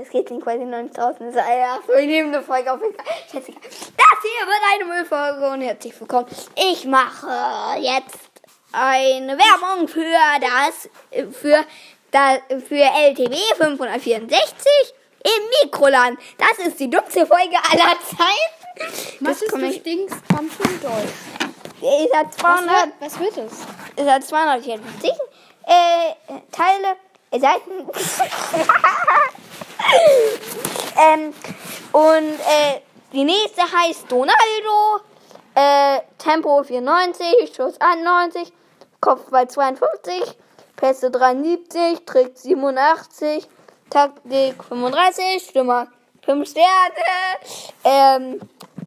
Das geht sie noch nicht draußen ist. Eine Folge auf jeden Fall. Das hier wird eine Müllfolge und herzlich willkommen. Ich mache jetzt eine Werbung für das, für, das, für LTW 564 im Mikroland. Das ist die dummste Folge aller Zeiten. Was ist, komm du ich- stinkst ganz schön doll. Ist hat Was 200, wird, was wird es? ist hat 254 äh, Teile, Seiten. ähm, und äh, die nächste heißt Donaldo. Äh, Tempo 94, Schuss 91, Kopfball 52, Pässe 73, Trick 87, Taktik 35, Stimme 5 Sterne. Ähm,